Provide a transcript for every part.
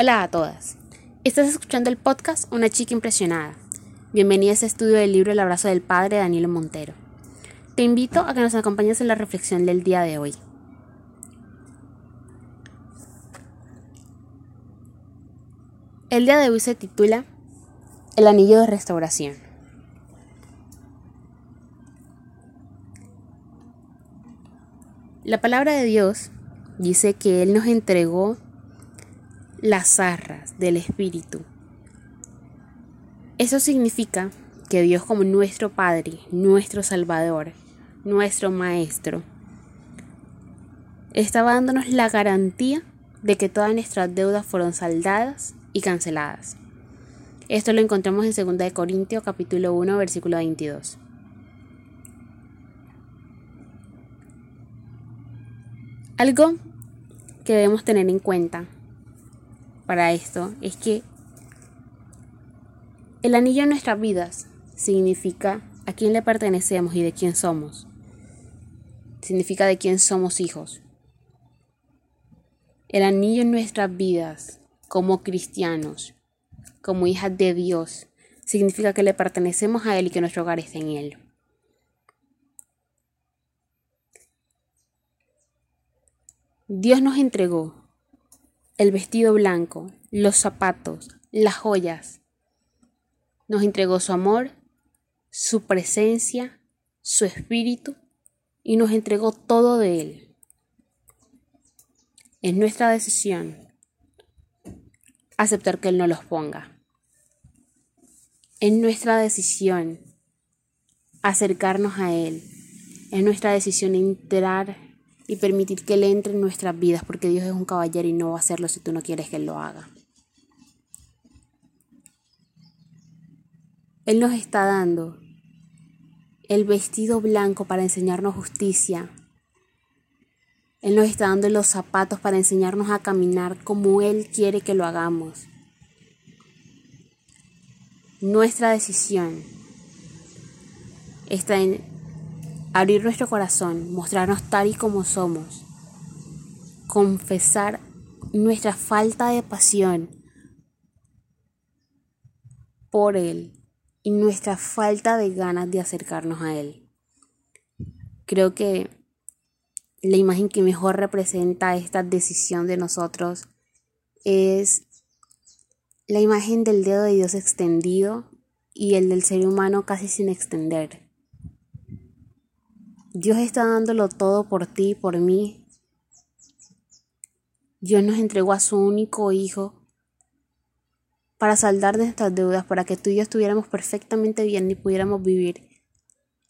Hola a todas. Estás escuchando el podcast Una chica impresionada. Bienvenida a este estudio del libro El abrazo del padre Danilo Montero. Te invito a que nos acompañes en la reflexión del día de hoy. El día de hoy se titula El anillo de restauración. La palabra de Dios dice que Él nos entregó las arras del Espíritu. Eso significa que Dios como nuestro Padre, nuestro Salvador, nuestro Maestro, estaba dándonos la garantía de que todas nuestras deudas fueron saldadas y canceladas. Esto lo encontramos en 2 Corintios capítulo 1 versículo 22. Algo que debemos tener en cuenta para esto es que el anillo en nuestras vidas significa a quién le pertenecemos y de quién somos. Significa de quién somos hijos. El anillo en nuestras vidas como cristianos, como hijas de Dios, significa que le pertenecemos a Él y que nuestro hogar está en Él. Dios nos entregó el vestido blanco, los zapatos, las joyas. Nos entregó su amor, su presencia, su espíritu y nos entregó todo de Él. Es nuestra decisión aceptar que Él no los ponga. Es nuestra decisión acercarnos a Él. Es nuestra decisión entrar y permitir que Él entre en nuestras vidas, porque Dios es un caballero y no va a hacerlo si tú no quieres que Él lo haga. Él nos está dando el vestido blanco para enseñarnos justicia. Él nos está dando los zapatos para enseñarnos a caminar como Él quiere que lo hagamos. Nuestra decisión está en abrir nuestro corazón, mostrarnos tal y como somos, confesar nuestra falta de pasión por Él y nuestra falta de ganas de acercarnos a Él. Creo que la imagen que mejor representa esta decisión de nosotros es la imagen del dedo de Dios extendido y el del ser humano casi sin extender. Dios está dándolo todo por ti, por mí. Dios nos entregó a su único Hijo para saldar nuestras deudas, para que tú y yo estuviéramos perfectamente bien y pudiéramos vivir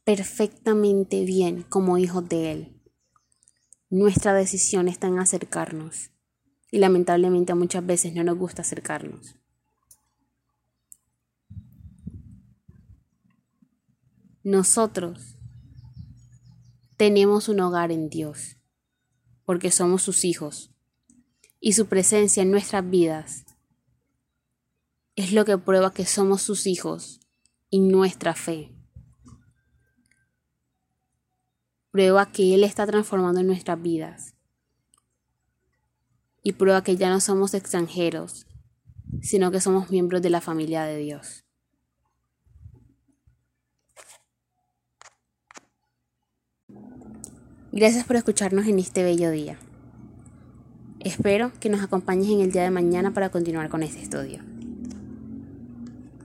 perfectamente bien como hijos de Él. Nuestra decisión está en acercarnos y lamentablemente muchas veces no nos gusta acercarnos. Nosotros tenemos un hogar en Dios, porque somos sus hijos, y su presencia en nuestras vidas es lo que prueba que somos sus hijos y nuestra fe. Prueba que Él está transformando nuestras vidas. Y prueba que ya no somos extranjeros, sino que somos miembros de la familia de Dios. Gracias por escucharnos en este bello día. Espero que nos acompañes en el día de mañana para continuar con este estudio.